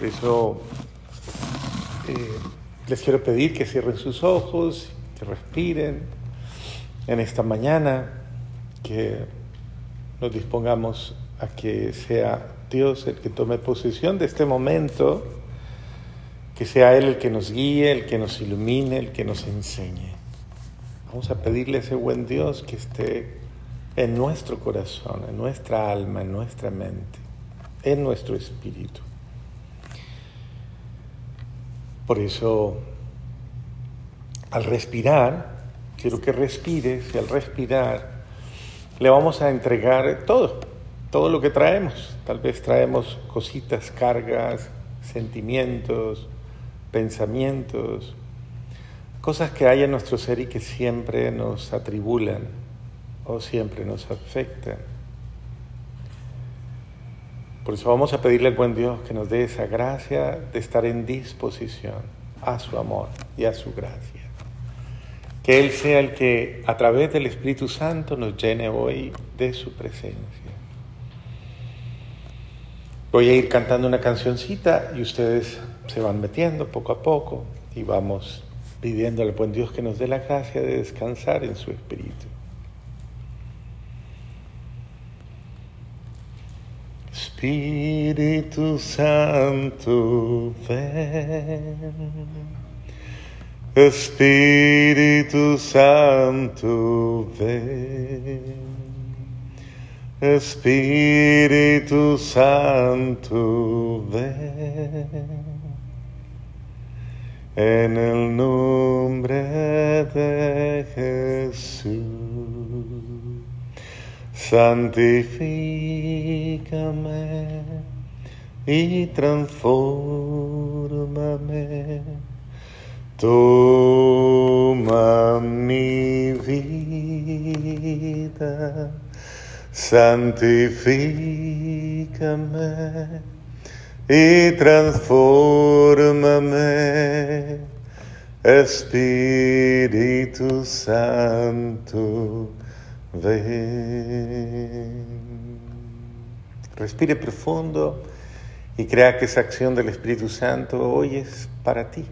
Por eso eh, les quiero pedir que cierren sus ojos, que respiren en esta mañana, que nos dispongamos a que sea Dios el que tome posesión de este momento, que sea Él el que nos guíe, el que nos ilumine, el que nos enseñe. Vamos a pedirle a ese buen Dios que esté en nuestro corazón, en nuestra alma, en nuestra mente, en nuestro espíritu. Por eso, al respirar, quiero que respires y al respirar le vamos a entregar todo, todo lo que traemos. Tal vez traemos cositas, cargas, sentimientos, pensamientos, cosas que hay en nuestro ser y que siempre nos atribulan o siempre nos afectan. Por eso vamos a pedirle al buen Dios que nos dé esa gracia de estar en disposición a su amor y a su gracia. Que Él sea el que a través del Espíritu Santo nos llene hoy de su presencia. Voy a ir cantando una cancioncita y ustedes se van metiendo poco a poco y vamos pidiendo al buen Dios que nos dé la gracia de descansar en su Espíritu. Espíritu Santo, ven. Espíritu Santo, ven. Espíritu Santo, ven. En el nombre de Jesús, santifícame y transfórmame Toma mi vida, santifícame y transfórmame, Espíritu Santo, ven. Respire profundo y crea que esa acción del Espíritu Santo hoy es para ti.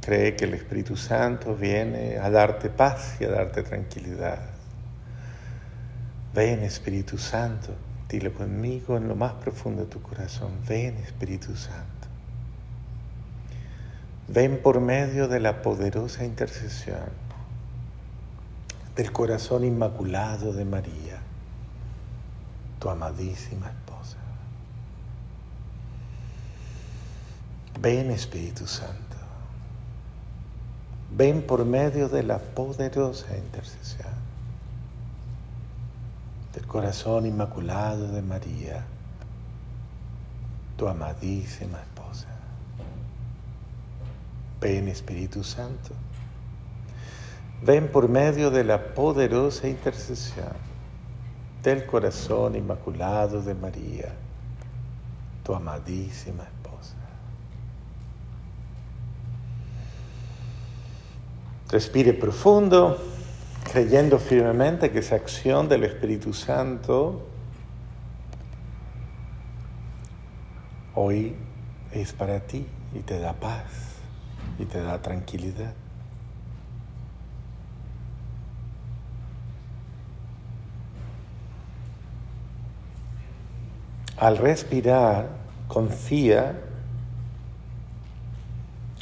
Cree que el Espíritu Santo viene a darte paz y a darte tranquilidad. Ven Espíritu Santo, dile conmigo en lo más profundo de tu corazón. Ven Espíritu Santo. Ven por medio de la poderosa intercesión del corazón inmaculado de María, tu amadísima esposa. Ven Espíritu Santo. Ven por medio de la poderosa intercesión del corazón inmaculado de María, tu amadísima esposa. Ven Espíritu Santo. Ven por medio de la poderosa intercesión del corazón inmaculado de María, tu amadísima esposa. Respire profundo, creyendo firmemente que esa acción del Espíritu Santo hoy es para ti y te da paz y te da tranquilidad. Al respirar, confía,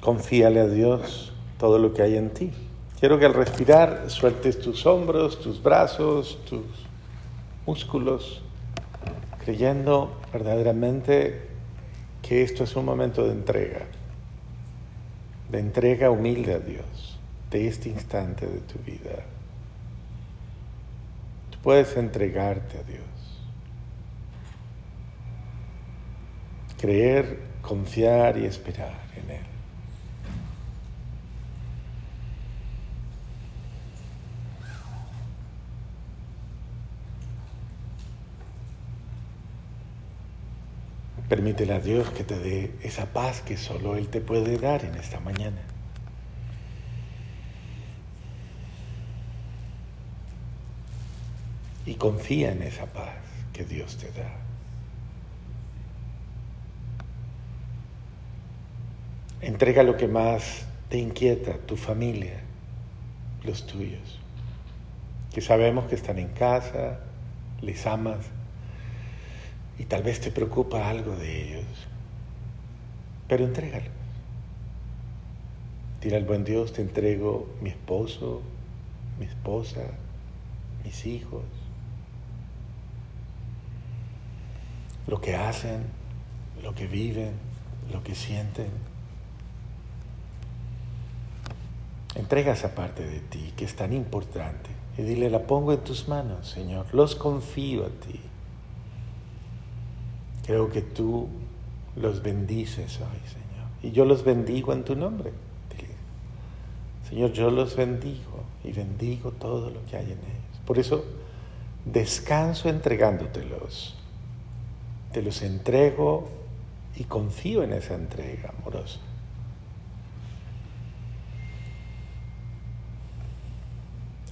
confíale a Dios todo lo que hay en ti. Quiero que al respirar sueltes tus hombros, tus brazos, tus músculos, creyendo verdaderamente que esto es un momento de entrega, de entrega humilde a Dios, de este instante de tu vida. Tú puedes entregarte a Dios. Creer, confiar y esperar en Él. Permítele a Dios que te dé esa paz que solo Él te puede dar en esta mañana. Y confía en esa paz que Dios te da. Entrega lo que más te inquieta, tu familia, los tuyos, que sabemos que están en casa, les amas y tal vez te preocupa algo de ellos, pero entrégalo. Dile al buen Dios, te entrego mi esposo, mi esposa, mis hijos, lo que hacen, lo que viven, lo que sienten. Entrega esa parte de ti que es tan importante y dile, la pongo en tus manos, Señor, los confío a ti. Creo que tú los bendices hoy, Señor. Y yo los bendigo en tu nombre. Señor, yo los bendigo y bendigo todo lo que hay en ellos. Por eso descanso entregándotelos. Te los entrego y confío en esa entrega amorosa.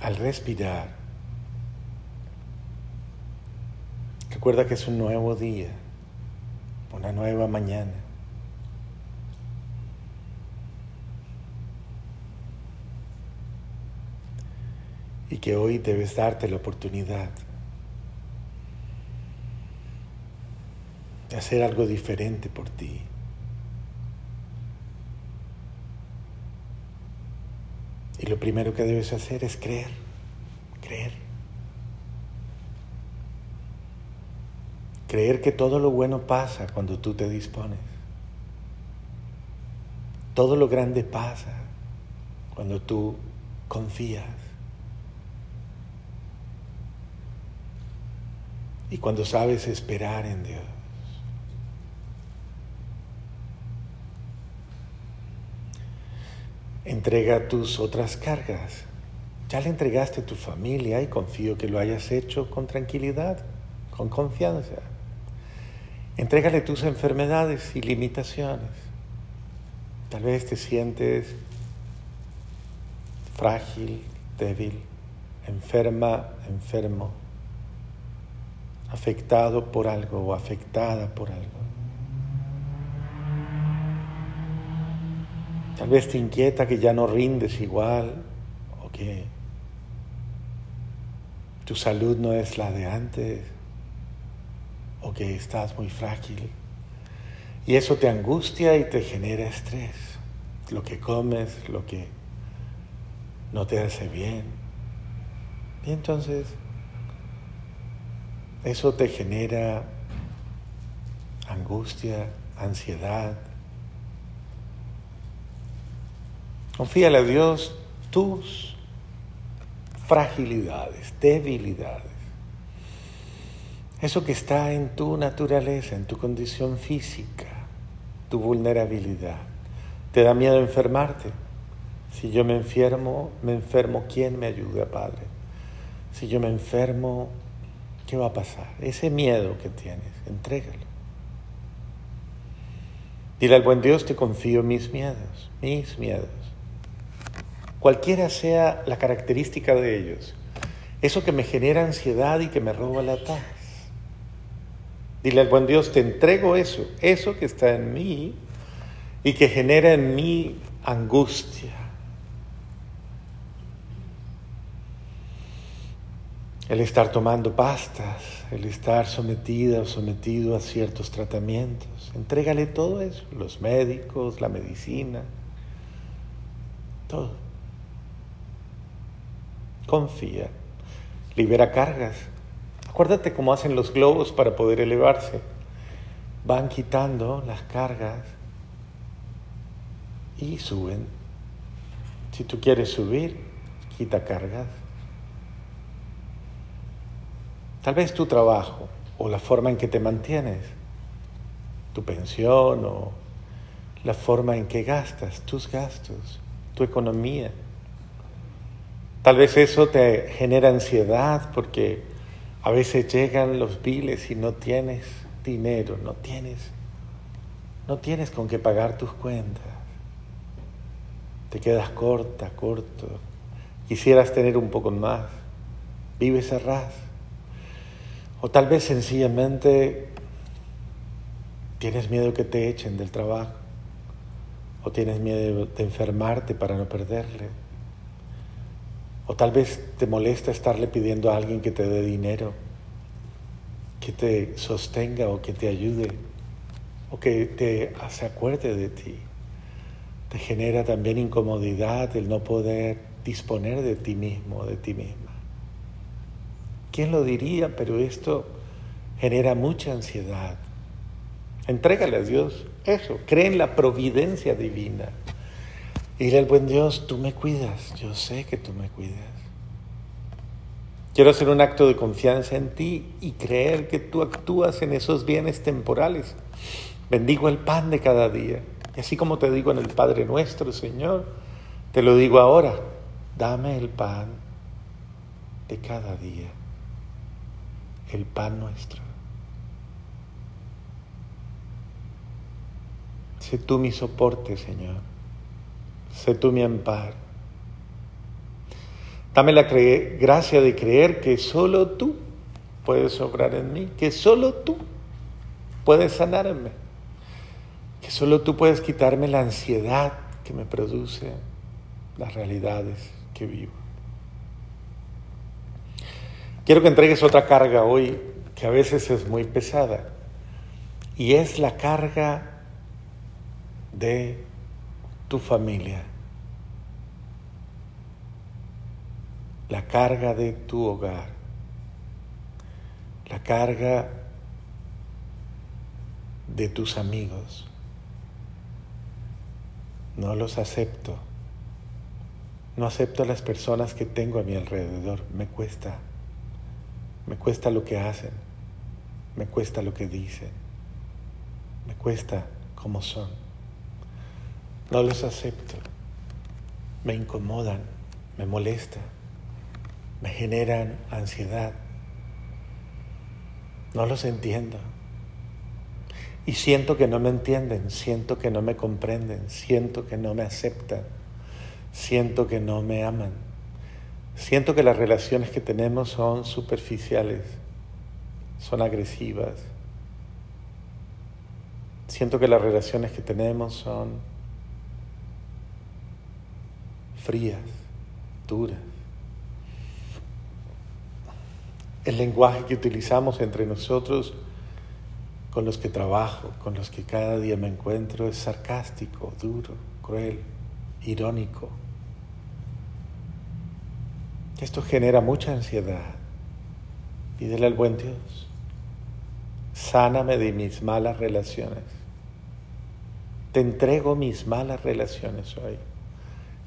Al respirar, recuerda que es un nuevo día, una nueva mañana. Y que hoy debes darte la oportunidad de hacer algo diferente por ti. Y lo primero que debes hacer es creer, creer. Creer que todo lo bueno pasa cuando tú te dispones. Todo lo grande pasa cuando tú confías. Y cuando sabes esperar en Dios. Entrega tus otras cargas. Ya le entregaste a tu familia y confío que lo hayas hecho con tranquilidad, con confianza. Entrégale tus enfermedades y limitaciones. Tal vez te sientes frágil, débil, enferma, enfermo, afectado por algo o afectada por algo. Tal vez te inquieta que ya no rindes igual o que tu salud no es la de antes o que estás muy frágil. Y eso te angustia y te genera estrés. Lo que comes, lo que no te hace bien. Y entonces eso te genera angustia, ansiedad, Confíale a Dios tus fragilidades, debilidades. Eso que está en tu naturaleza, en tu condición física, tu vulnerabilidad. ¿Te da miedo enfermarte? Si yo me enfermo, me enfermo, ¿quién me ayuda, Padre? Si yo me enfermo, ¿qué va a pasar? Ese miedo que tienes, entrégalo. Dile al buen Dios, te confío mis miedos, mis miedos cualquiera sea la característica de ellos, eso que me genera ansiedad y que me roba la paz. Dile al buen Dios, te entrego eso, eso que está en mí y que genera en mí angustia. El estar tomando pastas, el estar sometida o sometido a ciertos tratamientos. Entrégale todo eso, los médicos, la medicina, todo. Confía. Libera cargas. Acuérdate cómo hacen los globos para poder elevarse. Van quitando las cargas y suben. Si tú quieres subir, quita cargas. Tal vez tu trabajo o la forma en que te mantienes, tu pensión o la forma en que gastas, tus gastos, tu economía. Tal vez eso te genera ansiedad porque a veces llegan los biles y no tienes dinero, no tienes, no tienes con qué pagar tus cuentas. Te quedas corta, corto. Quisieras tener un poco más. Vives a ras. O tal vez sencillamente tienes miedo que te echen del trabajo. o tienes miedo de enfermarte para no perderle, o tal vez te molesta estarle pidiendo a alguien que te dé dinero, que te sostenga o que te ayude, o que te se acuerde de ti. Te genera también incomodidad el no poder disponer de ti mismo, de ti misma. ¿Quién lo diría? Pero esto genera mucha ansiedad. Entrégale a Dios eso, cree en la providencia divina. Dile al buen Dios, tú me cuidas, yo sé que tú me cuidas. Quiero hacer un acto de confianza en ti y creer que tú actúas en esos bienes temporales. Bendigo el pan de cada día. Y así como te digo en el Padre nuestro, Señor, te lo digo ahora, dame el pan de cada día, el pan nuestro. Sé tú mi soporte, Señor. Sé tú mi amparo. Dame la gracia de creer que solo tú puedes obrar en mí, que solo tú puedes sanarme, que solo tú puedes quitarme la ansiedad que me produce las realidades que vivo. Quiero que entregues otra carga hoy que a veces es muy pesada y es la carga de tu familia, la carga de tu hogar, la carga de tus amigos. No los acepto. No acepto a las personas que tengo a mi alrededor. Me cuesta. Me cuesta lo que hacen. Me cuesta lo que dicen. Me cuesta cómo son. No los acepto. Me incomodan, me molestan, me generan ansiedad. No los entiendo. Y siento que no me entienden, siento que no me comprenden, siento que no me aceptan, siento que no me aman. Siento que las relaciones que tenemos son superficiales, son agresivas. Siento que las relaciones que tenemos son frías, duras. El lenguaje que utilizamos entre nosotros, con los que trabajo, con los que cada día me encuentro, es sarcástico, duro, cruel, irónico. Esto genera mucha ansiedad. Pídele al buen Dios, sáname de mis malas relaciones. Te entrego mis malas relaciones hoy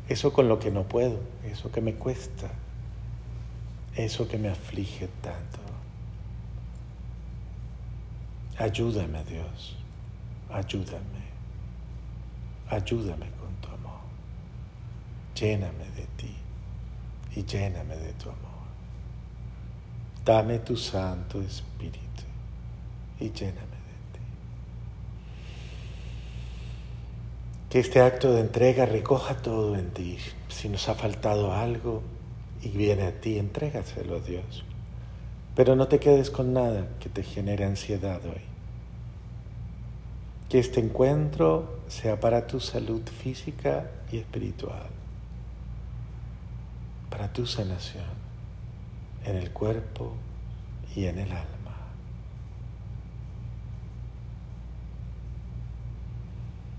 eso con lo que no puedo, eso que me cuesta, eso que me aflige tanto. Ayúdame Dios, ayúdame, ayúdame con tu amor. Lléname de ti y lléname de tu amor. Dame tu Santo Espíritu y lléname. Que este acto de entrega recoja todo en ti. Si nos ha faltado algo y viene a ti, entrégaselo a Dios. Pero no te quedes con nada que te genere ansiedad hoy. Que este encuentro sea para tu salud física y espiritual, para tu sanación en el cuerpo y en el alma.